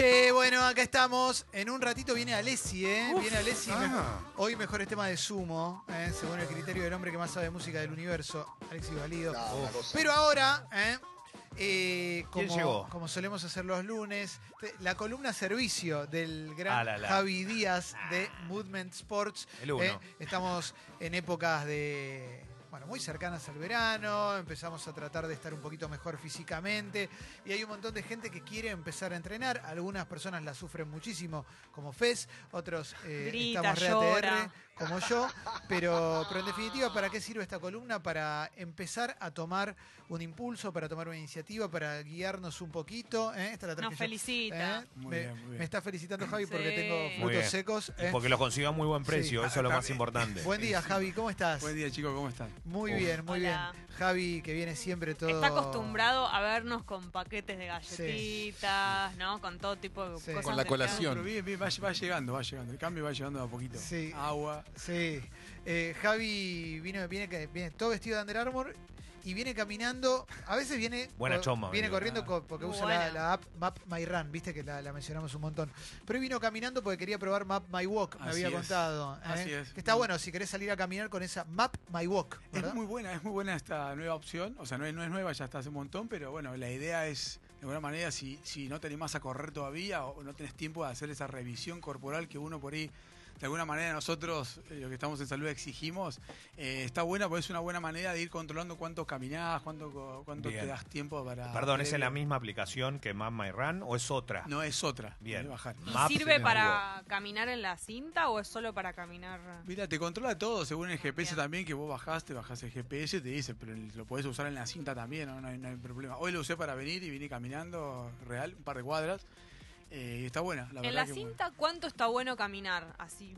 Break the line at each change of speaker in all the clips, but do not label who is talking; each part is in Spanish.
Che, bueno, acá estamos. En un ratito viene Alessi, ¿eh? viene Alessi.
Ah.
Hoy mejores temas de sumo, ¿eh? según el criterio del hombre que más sabe de música del universo, Alexis Valido. Pero ahora, ¿eh? Eh,
¿Quién
como, como solemos hacer los lunes, te- la columna servicio del gran
Ah, la, la.
Javi Díaz de Movement Sports.
El uno.
¿eh? Estamos en épocas de. Bueno, muy cercanas al verano, empezamos a tratar de estar un poquito mejor físicamente y hay un montón de gente que quiere empezar a entrenar. Algunas personas la sufren muchísimo, como Fez, otros eh,
Grita,
estamos re. ATR, como yo, pero, pero en definitiva, ¿para qué sirve esta columna? Para empezar a tomar un impulso, para tomar una iniciativa, para guiarnos un poquito. ¿eh? Esta es la
Nos felicita.
¿Eh?
Muy
me,
bien, muy bien.
me está felicitando Javi porque
Sí.
tengo
Muy
frutos
bien.
secos. ¿eh?
porque lo consigo a muy buen precio,
Sí.
eso es lo más importante.
Buen día, Javi, ¿cómo estás?
Buen día, chicos, ¿cómo están?
Muy
Uf.
bien, muy
Hola.
bien. Javi, que viene siempre todo.
Está acostumbrado a vernos con paquetes de galletitas, ¿no? Con todo tipo de
Sí.
cosas.
Con la colación.
Pero bien, bien, va, va llegando, va llegando. El cambio va llegando de a poquito.
Sí.
Agua.
Sí. Eh, Javi vino, viene, que- viene todo vestido de Under Armour y viene caminando. A veces viene.
Buena choma,
Viene
amigo.
corriendo co- porque
Muy
usa la, app Map My Run, viste que la, la mencionamos un montón. Pero hoy vino caminando porque quería probar Map My Walk, me
Así
había
es.
contado. ¿eh?
Así es.
Que está bueno si querés salir a caminar con esa Map My Walk. ¿verdad?
Es muy buena, es muy buena esta nueva opción. O sea, no es, no es nueva, ya está hace un montón, pero bueno, la idea es, de alguna manera, si, si no te animás a correr todavía o no tenés tiempo de hacer esa revisión corporal que uno por ahí, de alguna manera nosotros, eh, los que estamos en salud, exigimos, eh, está buena porque es una buena manera de ir controlando cuánto caminás, cuánto, co- cuánto
Bien.
te das tiempo para...
Perdón, ¿es en la misma aplicación que Map My Run o es otra?
No, es otra.
Bien.
bajar.
¿Y
Maps
sirve para caminar en la cinta o es solo para caminar?
Mira, te controla todo según el GPS
Bien.
también, que vos bajaste, bajás el GPS, te dice, pero lo podés usar en la cinta también, no, no hay, no hay problema. Hoy lo usé para venir y vine caminando real, un par de cuadras. Eh, está buena, la
en
verdad.
la
que
cinta, ¿cuánto está bueno caminar así?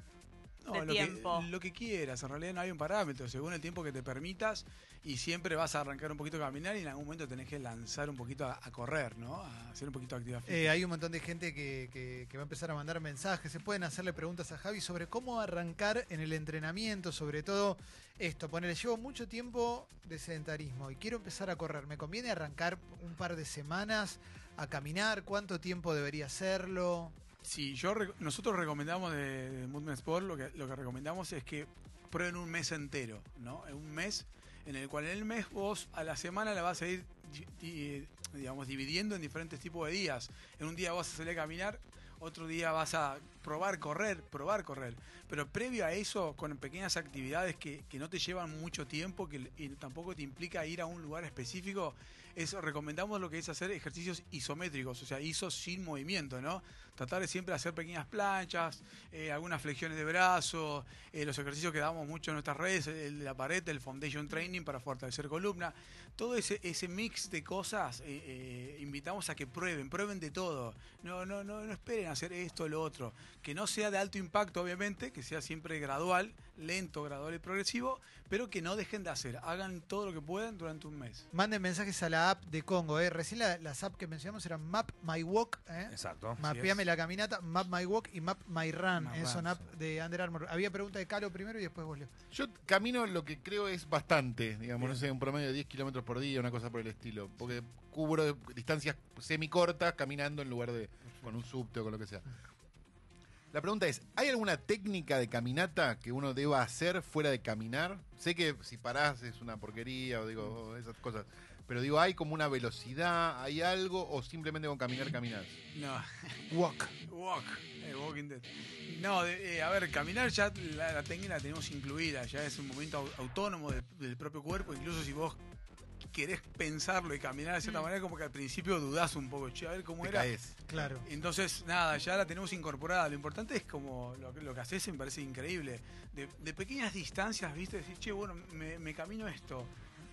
No,
de
lo
tiempo.
Que, lo que quieras, en realidad no hay un parámetro, según el tiempo que te permitas y siempre vas a arrancar un poquito a caminar y en algún momento tenés que lanzar un poquito a, a correr, ¿no? A hacer un poquito de actividad física.
Eh, hay un montón de gente que, que- que va a empezar a mandar mensajes. Se pueden hacerle preguntas a Javi sobre cómo arrancar en el entrenamiento, sobre todo esto. Ponele, llevo mucho tiempo de sedentarismo y quiero empezar a correr. ¿Me conviene arrancar un par de semanas a caminar? ¿Cuánto tiempo debería hacerlo?
Sí, yo nosotros recomendamos de, de Movement Sport, lo que, lo que recomendamos es que prueben un mes entero, ¿no? Un mes en el cual en el mes vos a la semana la vas a ir, di- di- digamos, dividiendo en diferentes tipos de días. En un día vas a salir a caminar, otro día vas a probar correr, probar correr. Pero previo a eso, con pequeñas actividades que, que no te llevan mucho tiempo que, y tampoco te implica ir a un lugar específico, eso recomendamos lo que es hacer ejercicios isométricos, o sea, iso sin movimiento, ¿no? Tratar de siempre hacer pequeñas planchas, eh, algunas flexiones de brazos, eh, los ejercicios que damos mucho en nuestras redes, el la pared, el foundation training para fortalecer columna, todo ese, ese mix de cosas, eh, eh, invitamos a que prueben, prueben de todo. No, no, no, no esperen hacer esto o lo otro. Que no sea de alto impacto, obviamente, que sea siempre gradual, lento, gradual y progresivo, pero que no dejen de hacer. Hagan todo lo que puedan durante un mes.
Manden mensajes a la app de Congo. ¿eh? Recién la- las apps que mencionamos eran Map My Walk. ¿eh?
Exacto.
Mapeame la caminata, Map My Walk y Map My Run.
My
¿eh? Son de Under Armour. Había pregunta de Calo primero y después vos, Leo.
Yo camino lo que creo es bastante, digamos, no sé, un promedio de 10 kilómetros por día, una cosa por el estilo. Porque cubro distancias semicortas caminando en lugar de con un subte o con lo que sea. La pregunta es, ¿hay alguna técnica de caminata que uno deba hacer fuera de caminar? Sé que si parás es una porquería o digo esas cosas, pero digo, ¿hay como una velocidad, hay algo o simplemente con caminar caminás?
No.
Walk.
Walk, eh, Walking Dead. No, de- eh, a ver, caminar ya la, la técnica la tenemos incluida, ya es un momento au- autónomo del, del propio cuerpo, incluso si vos querés pensarlo y caminar de cierta
Mm.
manera, como que al principio dudás un poco, che, a ver cómo
Te
era.
caes.
Claro.
Entonces, nada, ya la tenemos incorporada. Lo importante es como lo, que- lo que haces, me parece increíble. De, de pequeñas distancias, ¿viste? Decir, che, bueno, me, me camino esto.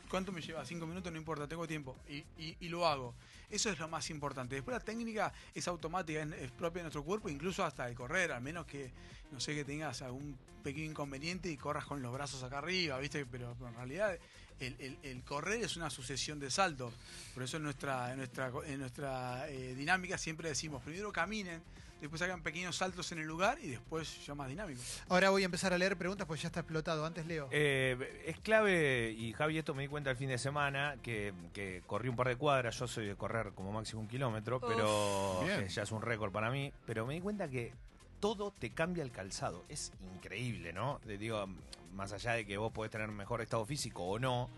¿Cuánto me lleva? Cinco minutos, no importa, tengo tiempo. Y, y- lo hago. Eso es lo más importante. Después la técnica es automática, es, propia de nuestro cuerpo, incluso hasta el correr, al menos que, no sé, que tengas algún pequeño inconveniente y corras con los brazos acá arriba, ¿viste? Pero, en realidad el, el- el correr es una sucesión de saltos. Por eso en nuestra, en nuestra, en nuestra eh, dinámica siempre decimos, primero caminen, después hagan pequeños saltos en el lugar y después ya más dinámico.
Ahora voy a empezar a leer preguntas porque ya está explotado. Antes leo.
Eh, es clave, y Javi, esto me di cuenta el fin de semana, que, que corrí un par de cuadras, yo soy de correr como máximo un kilómetro, pero que ya es un récord para mí, pero me di cuenta que todo te cambia el calzado. Es increíble, ¿no? Te digo, más allá de que vos podés tener mejor estado físico o no,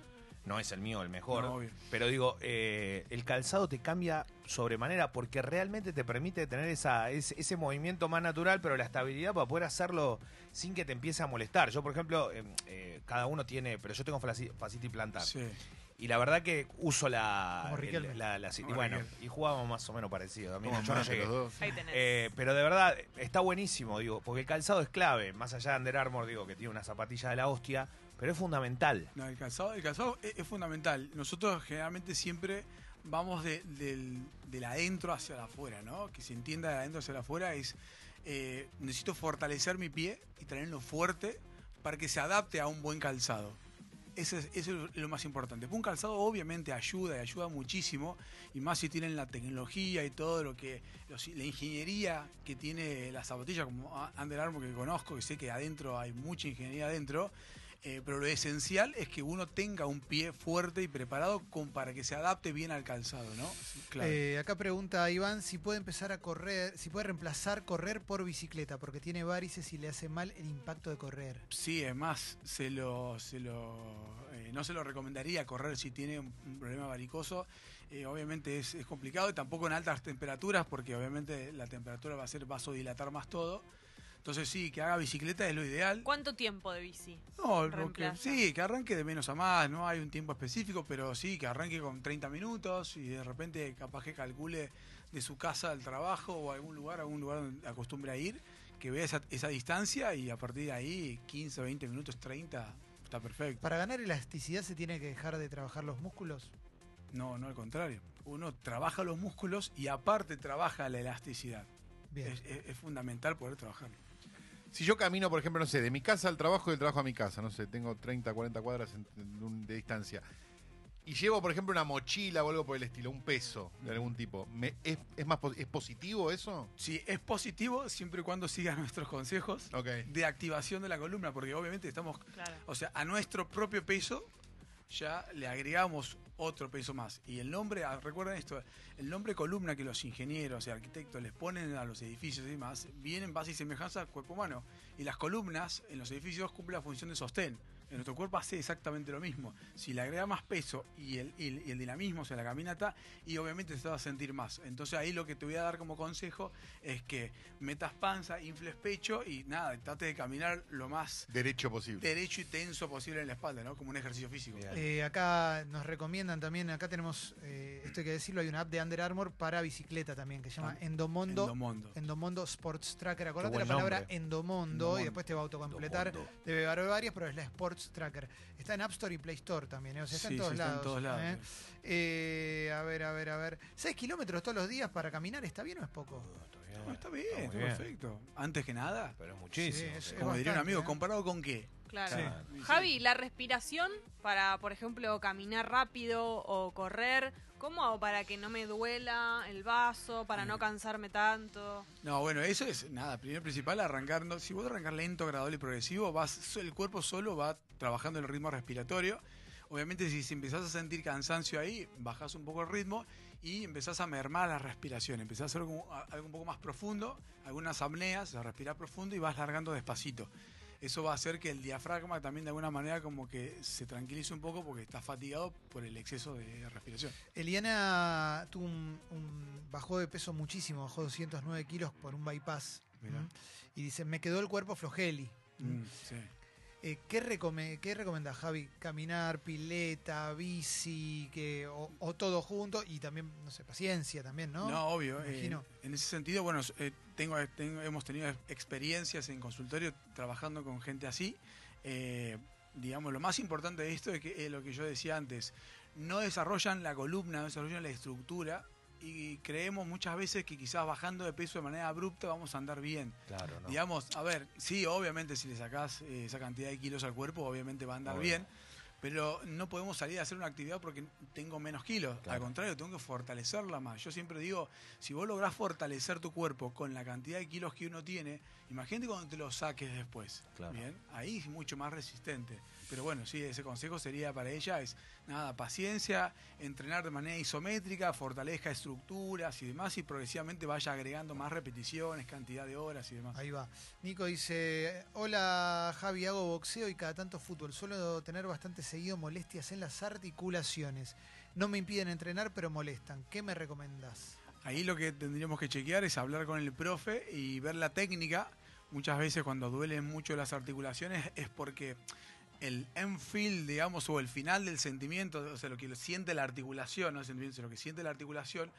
no es el mío el mejor,
No,
pero digo, eh, el calzado te cambia sobremanera porque realmente te permite tener esa, ese, ese movimiento más natural, pero la estabilidad para poder hacerlo sin que te empiece a molestar. Yo, por ejemplo, eh, eh, cada uno tiene, pero yo tengo fascitis plantar.
Sí.
Y la verdad que uso la...
Como Riquelme.
el- la- la- y
Como
bueno,
Riquelme.
y jugábamos más o menos parecido. A mí
Como
yo no
mate
llegué.
los dos.
Ahí tenés.
Eh, pero de verdad, está buenísimo, digo, porque el calzado es clave. Más allá de Under Armour, digo, que tiene una zapatilla de la hostia, pero es fundamental.
No, el calzado, el calzado es, es fundamental. Nosotros generalmente siempre vamos de, del, del adentro hacia el afuera, ¿no? Que se entienda de adentro hacia el afuera es, eh, necesito fortalecer mi pie y tenerlo fuerte para que se adapte a un buen calzado. Eso es, lo más importante. Un calzado obviamente ayuda y ayuda muchísimo, y más si tienen la tecnología y todo lo que, la ingeniería que tiene la zapatilla, como Under Armour que conozco, que sé que adentro hay mucha ingeniería adentro, eh, pero lo esencial es que uno tenga un pie fuerte y preparado con, para que se adapte bien al calzado, ¿no? Claro.
Eh, acá pregunta Iván si puede empezar a correr, si puede reemplazar correr por bicicleta, porque tiene varices y le hace mal el impacto de correr.
Sí, es más, se lo, se lo, eh, no se lo recomendaría correr si tiene un, un problema varicoso. Obviamente es, es complicado y tampoco en altas temperaturas, porque obviamente la temperatura va a ser vasodilatar más todo. Entonces sí, que haga bicicleta es lo ideal.
¿Cuánto tiempo de bici?
No, lo que-
reemplaza?
sí, que arranque de menos a más, no hay un tiempo específico, pero sí, que arranque con 30 minutos y de repente capaz que calcule de su casa al trabajo o a algún lugar, a algún lugar donde acostumbre a ir, que vea esa, esa distancia y a partir de ahí 15, 20 minutos, 30, está perfecto.
Para ganar elasticidad se tiene que dejar de trabajar los músculos.
No, no al contrario. Uno trabaja los músculos y aparte trabaja la elasticidad.
Bien.
Es, es- es fundamental poder trabajarlo.
Si yo camino, por ejemplo, no sé, de mi casa al trabajo y del trabajo a mi casa, no sé, tengo 30, 40 cuadras en- en un- de distancia, y llevo, por ejemplo, una mochila o algo por el estilo, un peso de algún tipo, ¿me- es, es más ¿es positivo eso?
Sí, es positivo siempre y cuando sigas nuestros consejos
Ok.
de activación de la columna, porque obviamente estamos
Claro.
O sea, a nuestro propio peso ya le agregamos otro peso más. Y el nombre, ah, recuerden esto, el nombre columna que los ingenieros y arquitectos les ponen a los edificios y demás, viene en base y semejanza al cuerpo humano. Y las columnas en los edificios cumplen la función de sostén. En nuestro cuerpo hace exactamente lo mismo. Si le agrega más peso y el, y el- y el dinamismo, o sea, la caminata, y obviamente te vas a sentir más. Entonces ahí lo que te voy a dar como consejo es que metas panza, infles pecho y nada, trate de caminar lo más
Derecho posible.
derecho y tenso posible en la espalda, ¿no? Como un ejercicio físico.
Eh, acá nos recomiendan también, acá tenemos, eh, esto hay que decirlo, hay una app de Under Armour para bicicleta también, que se llama
Ah,
Endomondo.
Endomondo.
Endomondo Sports Tracker. Acordate la palabra. Endomondo,
Endomondo.
y después te va a autocompletar. Debe haber varias, pero es la Sports Tracker. Está en App Store y Play Store también, ¿eh? o sea, está
Sí,
en todos
sí, está en
lados.
todos lados,
¿eh?
sí.
Eh, a ver, a ver, a ver. ¿6 kilómetros todos los días para caminar está bien o es poco?
No, está bien, está
bien.
perfecto. Antes que nada,
Pero es muchísimo.
Sí, es-
como diría un amigo. ¿comparado con qué?
Claro.
Sí.
Javi, la respiración para, por ejemplo, caminar rápido o correr, ¿cómo hago para que no me duela el vaso, para no cansarme tanto?
No, bueno, eso es nada. Primero principal, arrancar. no, si vos arrancas lento, gradual y progresivo, vas, el cuerpo solo va trabajando el ritmo respiratorio. Obviamente, si, empezás a sentir cansancio ahí, bajás un poco el ritmo y empezás a mermar la respiración. Empezás a hacer algo, algo un poco más profundo, algunas apneas, a respirar profundo y vas largando despacito. Eso va a hacer que el diafragma también de alguna manera como que se tranquilice un poco porque está fatigado por el exceso de respiración.
Eliana tuvo un, un- bajó de peso muchísimo, bajó 209 kilos por un bypass. Y dice, me quedó el cuerpo flojeli.
Mm, sí.
Eh, ¿qué, recome- ¿Qué recomendás, Javi? ¿Caminar, pileta, bici, que, o, o todo junto? Y también, no sé, paciencia también, ¿no?
No, obvio. Eh, en ese sentido, bueno, eh, tengo, tengo- hemos tenido experiencias en consultorio trabajando con gente así. Digamos, lo más importante de esto es que es lo que yo decía antes. No desarrollan la columna, no desarrollan la estructura y creemos muchas veces que quizás bajando de peso de manera abrupta vamos a andar bien.
Claro, ¿no?
Digamos, a ver, sí, obviamente si le sacás eh, esa cantidad de kilos al cuerpo, obviamente va a andar bien, pero no podemos salir a hacer una actividad porque tengo menos kilos.
Claro.
Al contrario, tengo que fortalecerla más. Yo siempre digo, si vos lográs fortalecer tu cuerpo con la cantidad de kilos que uno tiene, imagínate cuando te lo saques después.
Claro.
Bien, ahí es mucho más resistente. Pero bueno, sí, ese consejo sería para ella es nada, paciencia, entrenar de manera isométrica, fortalezca estructuras y demás y progresivamente vaya agregando más repeticiones, cantidad de horas y demás.
Ahí va. Nico dice, hola Javi, hago boxeo y cada tanto fútbol. Suelo tener bastante seguido molestias en las articulaciones. No me impiden entrenar, pero molestan. ¿Qué me recomendás?
Ahí lo que tendríamos que chequear es hablar con el profe y ver la técnica. Muchas veces cuando duelen mucho las articulaciones es porque el end-feel, digamos, o el final del sentimiento, o sea, lo que siente la articulación, no el sentimiento, sino lo que siente la articulación,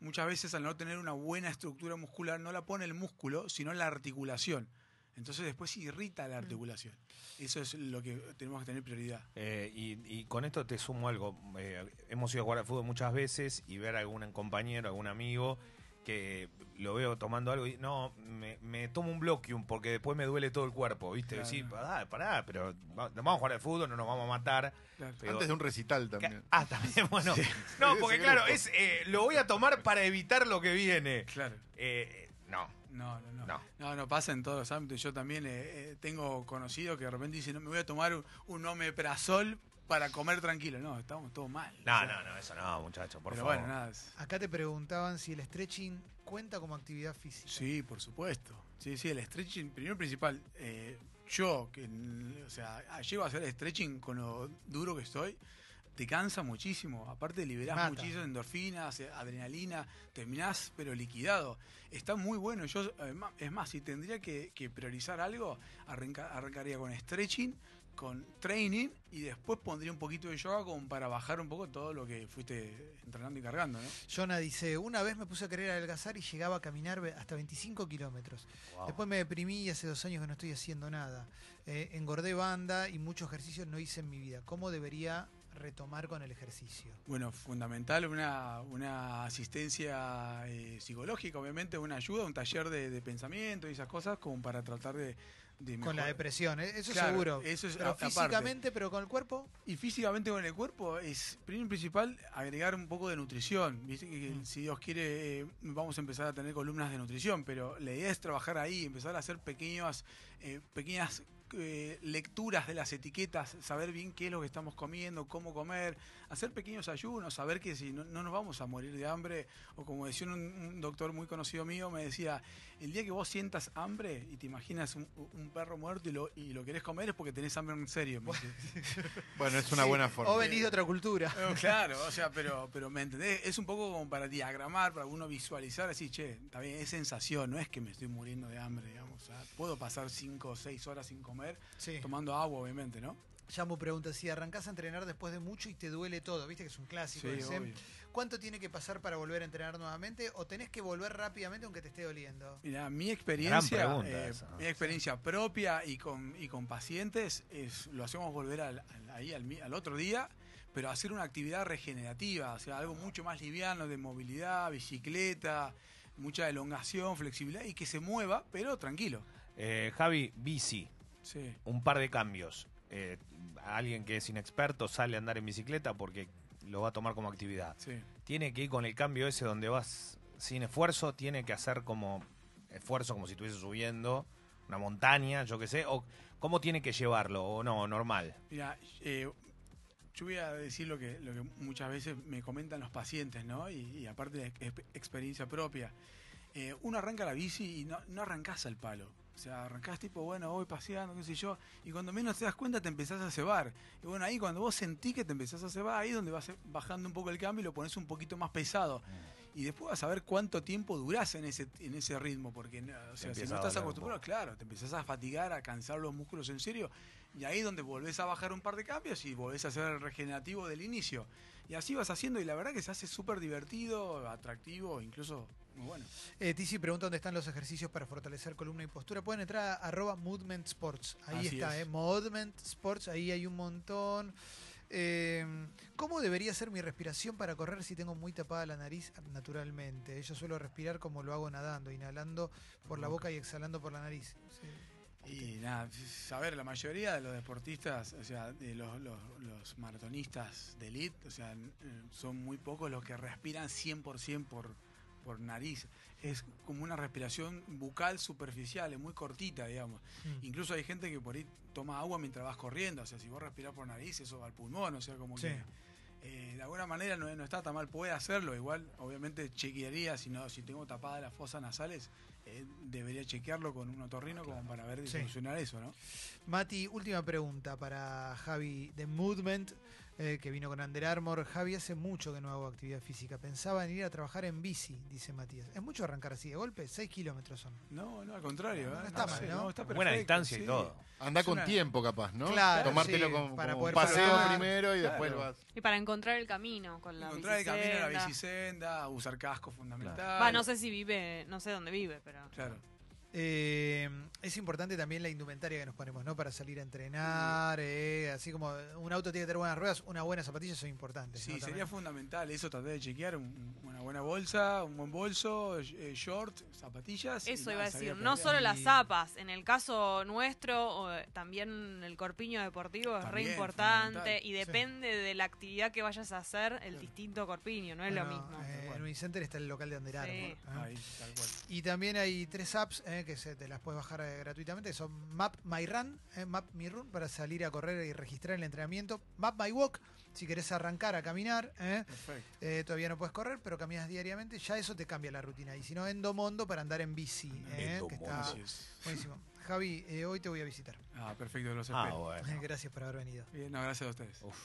muchas veces al no tener una buena estructura muscular no la pone el músculo, sino la articulación. Entonces después irrita la articulación. Eso es lo que tenemos que tener prioridad.
Eh, y, y con esto te sumo algo. Eh, hemos ido a jugar al fútbol muchas veces y ver a algún compañero, algún amigo que lo veo tomando algo y no, me, me tomo un bloquium porque después me duele todo el cuerpo, ¿viste?
Claro.
Sí, pará, pará, pero va- vamos a jugar al fútbol, no nos vamos a matar.
Claro.
Pero-
Antes de un recital
Ca-
también.
Ah, también, bueno. No, porque
Sí,
claro,
grupo.
es eh, lo voy a tomar para evitar lo que viene.
Claro.
Eh, no,
No, no, no.
No.
No, no pasa en todos los ámbitos. Yo también eh, eh, tengo conocidos que de repente dicen, no, me voy a tomar un, un omeprazol para comer tranquilo. No, estamos todos mal.
no,
O sea,
no, no, eso no, muchachos, por
pero
favor.
bueno, nada. es-
Acá te preguntaban si el stretching cuenta como actividad física.
Sí, por supuesto. Sí, sí, el stretching, primero y principal, eh, yo que, o sea, llego a hacer stretching con lo duro que estoy, te cansa muchísimo. Aparte liberás
Mata.
muchísimo endorfinas, adrenalina, terminás pero liquidado. Está muy bueno. Yo, es más, si tendría que, que priorizar algo, arranca- arrancaría con stretching, con training y después pondría un poquito de yoga como para bajar un poco todo lo que fuiste entrenando y cargando, ¿no?
Jonah dice, una vez me puse a querer adelgazar y llegaba a caminar hasta 25 kilómetros.
Wow.
Después me deprimí y hace dos años que no estoy haciendo nada. Eh, engordé banda y muchos ejercicios no hice en mi vida. ¿Cómo debería retomar con el ejercicio?
Bueno, fundamental una, una asistencia eh, psicológica, obviamente, una ayuda, un taller de, de pensamiento y esas cosas como para tratar de... de
Con la depresión, ¿eh? eso
Claro,
seguro.
eso es
Pero
aparte.
físicamente, pero con el cuerpo,
Y físicamente con el cuerpo es, primero y principal, agregar un poco de nutrición. Viste que
Mm.
si Dios quiere, eh, vamos a empezar a tener columnas de nutrición, pero la idea es trabajar ahí, empezar a hacer pequeñas, eh, pequeñas eh, lecturas de las etiquetas, saber bien qué es lo que estamos comiendo, cómo comer, hacer pequeños ayunos, saber que si no, no nos vamos a morir de hambre, o como decía un, un doctor muy conocido mío, me decía, el día que vos sientas hambre y te imaginas un, un perro muerto y lo, y lo querés comer es porque tenés hambre en serio.
Bueno, es una
Sí,
buena forma.
o venís de otra cultura.
Claro, o sea, pero, pero ¿me entendés? Es un poco como para diagramar, para uno visualizar, decir, che, bien, es sensación, no es que me estoy muriendo de hambre, digamos. O sea, puedo pasar cinco o seis horas sin comer,
Sí.
tomando agua, obviamente, ¿no?
Yamu pregunta si arrancás a entrenar después de mucho y te duele todo, viste que es un clásico.
Sí,
ese.
obvio.
¿Cuánto tiene que pasar para volver a entrenar nuevamente o tenés que volver rápidamente aunque te esté doliendo?
Mira, mi experiencia,
pregunta
eh,
esa.
mi experiencia propia y con, y con pacientes es lo hacemos volver al, al- ahí al, otro día, pero hacer una actividad regenerativa, o sea, algo mucho más liviano de movilidad, bicicleta, mucha elongación, flexibilidad y que se mueva, pero tranquilo.
Eh, Javi, bici,
Sí.
un par de cambios. Eh, alguien que es inexperto sale a andar en bicicleta porque lo va a tomar como actividad.
Sí.
Tiene que ir con el cambio ese donde vas sin esfuerzo, tiene que hacer como esfuerzo como si estuviese subiendo una montaña, yo qué sé, o cómo tiene que llevarlo, o no, normal.
Mira, eh, yo voy a decir lo que, lo que muchas veces me comentan los pacientes, ¿no? Y, y aparte de ex- experiencia propia. Eh, uno arranca la bici y no, no arrancás al palo. O sea, arrancás tipo, bueno, voy paseando, qué sé yo, y cuando menos te das cuenta te empezás a cebar. Y bueno, ahí cuando vos sentís que te empezás a cebar, ahí es donde vas bajando un poco el cambio y lo pones un poquito más pesado. Y después vas a ver cuánto tiempo durás en ese, en ese ritmo, porque no, o sea, si no estás acostumbrado, claro, te empezás a fatigar, a cansar los músculos en serio, y ahí es donde volvés a bajar un par de cambios y volvés a hacer el regenerativo del inicio. Y así vas haciendo, y la verdad que se hace súper divertido, atractivo, incluso muy bueno.
Eh, Tizi pregunta dónde están los ejercicios para fortalecer columna y postura. Pueden entrar a arroba Movement Sports. Ahí
Así
está,
es.
eh, Movement Sports, ahí hay un montón. Eh, ¿Cómo debería ser mi respiración para correr si tengo muy tapada la nariz naturalmente? Yo suelo respirar como lo hago nadando, inhalando por la boca y exhalando por la nariz. Sí.
Y nada, a ver, la mayoría de los deportistas, o sea, de los, los, los maratonistas de elite, o sea, eh, son muy pocos los que respiran 100% por, por nariz. Es como una respiración bucal superficial, es muy cortita, digamos.
Mm.
Incluso hay gente que por ahí toma agua mientras vas corriendo, o sea, si vos respirás por nariz, eso va al pulmón, o sea, como
Sí.
que eh, de alguna manera no, no está tan mal, puede hacerlo, igual, obviamente chequearía, si, no, si tengo tapadas las fosas nasales, eh, debería chequearlo con un otorrino como para ver de
Sí.
solucionar eso, ¿no?
Mati, última pregunta para Javi de Movement, eh, que vino con Under Armour. Javi, hace mucho que no hago actividad física. Pensaba en ir a trabajar en bici, dice Matías. ¿Es mucho arrancar así de golpe? 6 kilómetros son.
No, no, al contrario.
No
¿eh?
está mal, ¿no?
está
Buena
perfecto,
distancia y todo.
Anda con
una-
tiempo, capaz, ¿no?
Claro,
Tomártelo
sí,
como,
para
como
poder
un paseo
parar.
primero y
Claro.
después vas.
Y para encontrar el camino con la
Encontrar el camino a la
bicicenda.
bicisenda, usar casco fundamental.
Va, no sé si vive, no sé dónde vive, pero.
Claro.
Eh, es importante también la indumentaria que nos ponemos, ¿no? Para salir a entrenar, eh, así como un auto tiene que tener buenas ruedas, unas buenas zapatillas son importantes.
Sí,
¿no?
sería
También.
fundamental eso, tratar de chequear un- una buena bolsa, un buen bolso, eh, short, zapatillas.
Eso iba a decir, no solo las zapas, en el caso nuestro, o, eh, también el corpiño deportivo es re importante y depende de la actividad que vayas a hacer, el distinto corpiño, no es lo mismo.
eh, en Unicenter está el local de Under Armour,
Sí.
¿eh?
Ahí, tal cual.
Y también hay tres apps eh, que se te las puedes bajar eh, gratuitamente, son Map My Run, eh, Map My Run para salir a correr y registrar el entrenamiento, Map My Walk si querés arrancar a caminar, eh, eh, todavía no puedes correr, pero caminas diariamente, ya eso te cambia la rutina. Y si no, Endomondo para andar en bici, eh, que está buenísimo. Javi, eh, hoy te voy a visitar.
Ah, perfecto, los
Ah,
espero.
bueno.
Gracias por haber venido.
Bien, no, gracias a ustedes.
Uf.